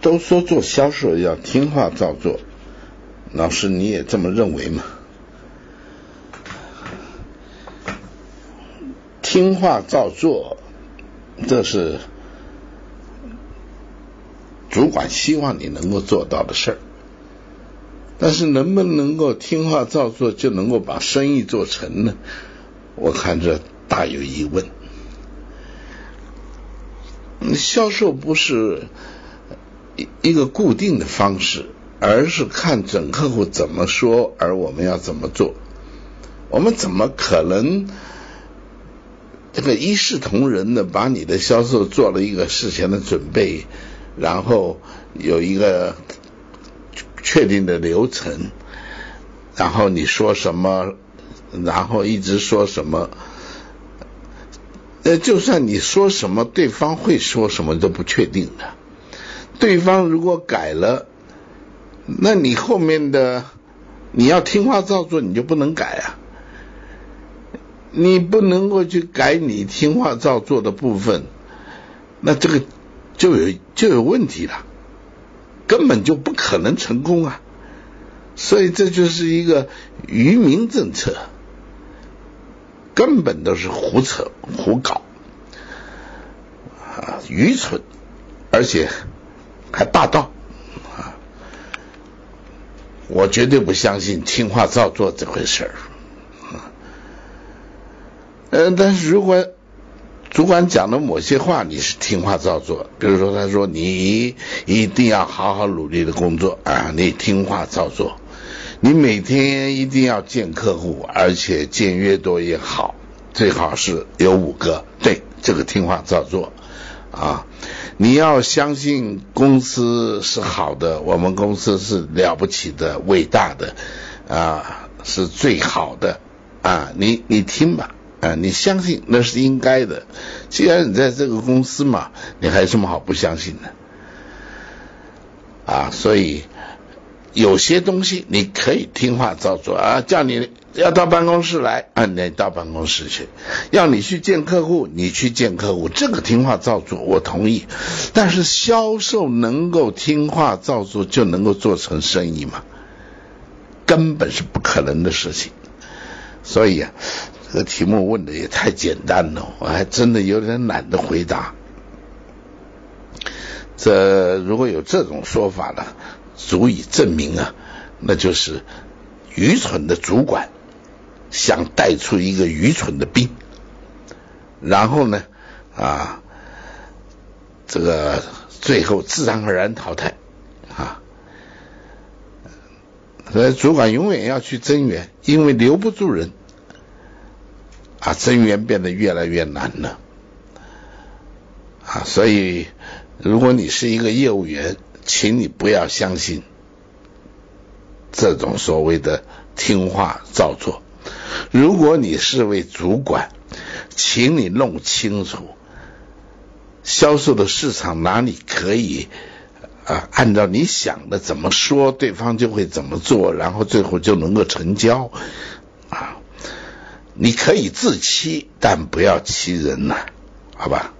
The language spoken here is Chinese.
都说做销售要听话照做，老师你也这么认为吗？听话照做，这是主管希望你能够做到的事儿。但是能不能够听话照做就能够把生意做成呢？我看这大有疑问。销售不是一个固定的方式，而是看准客户怎么说，而我们要怎么做。我们怎么可能这个一视同仁的把你的销售做了一个事前的准备，然后有一个确定的流程，然后你说什么，然后一直说什么。呃，就算你说什么，对方会说什么都不确定的。对方如果改了，那你后面的你要听话照做，你就不能改啊。你不能够去改你听话照做的部分，那这个就有就有问题了，根本就不可能成功啊。所以这就是一个愚民政策。根本都是胡扯胡搞啊，愚蠢，而且还霸道啊！我绝对不相信听话照做这回事儿啊。嗯，但是如果主管讲的某些话你是听话照做，比如说他说你一定要好好努力的工作啊，你听话照做。你每天一定要见客户，而且见越多越好，最好是有五个。对，这个听话照做啊！你要相信公司是好的，我们公司是了不起的、伟大的啊，是最好的啊！你你听吧啊，你相信那是应该的。既然你在这个公司嘛，你还有什么好不相信的啊？所以。有些东西你可以听话照做啊，叫你要到办公室来啊，你到办公室去；要你去见客户，你去见客户，这个听话照做，我同意。但是销售能够听话照做就能够做成生意吗？根本是不可能的事情。所以啊，这个题目问的也太简单了，我还真的有点懒得回答。这如果有这种说法呢？足以证明啊，那就是愚蠢的主管想带出一个愚蠢的兵，然后呢，啊，这个最后自然而然淘汰啊。所以主管永远要去增援，因为留不住人啊，增援变得越来越难了啊。所以，如果你是一个业务员，请你不要相信这种所谓的听话照做。如果你是位主管，请你弄清楚销售的市场哪里可以啊，按照你想的怎么说，对方就会怎么做，然后最后就能够成交啊。你可以自欺，但不要欺人呐，好吧？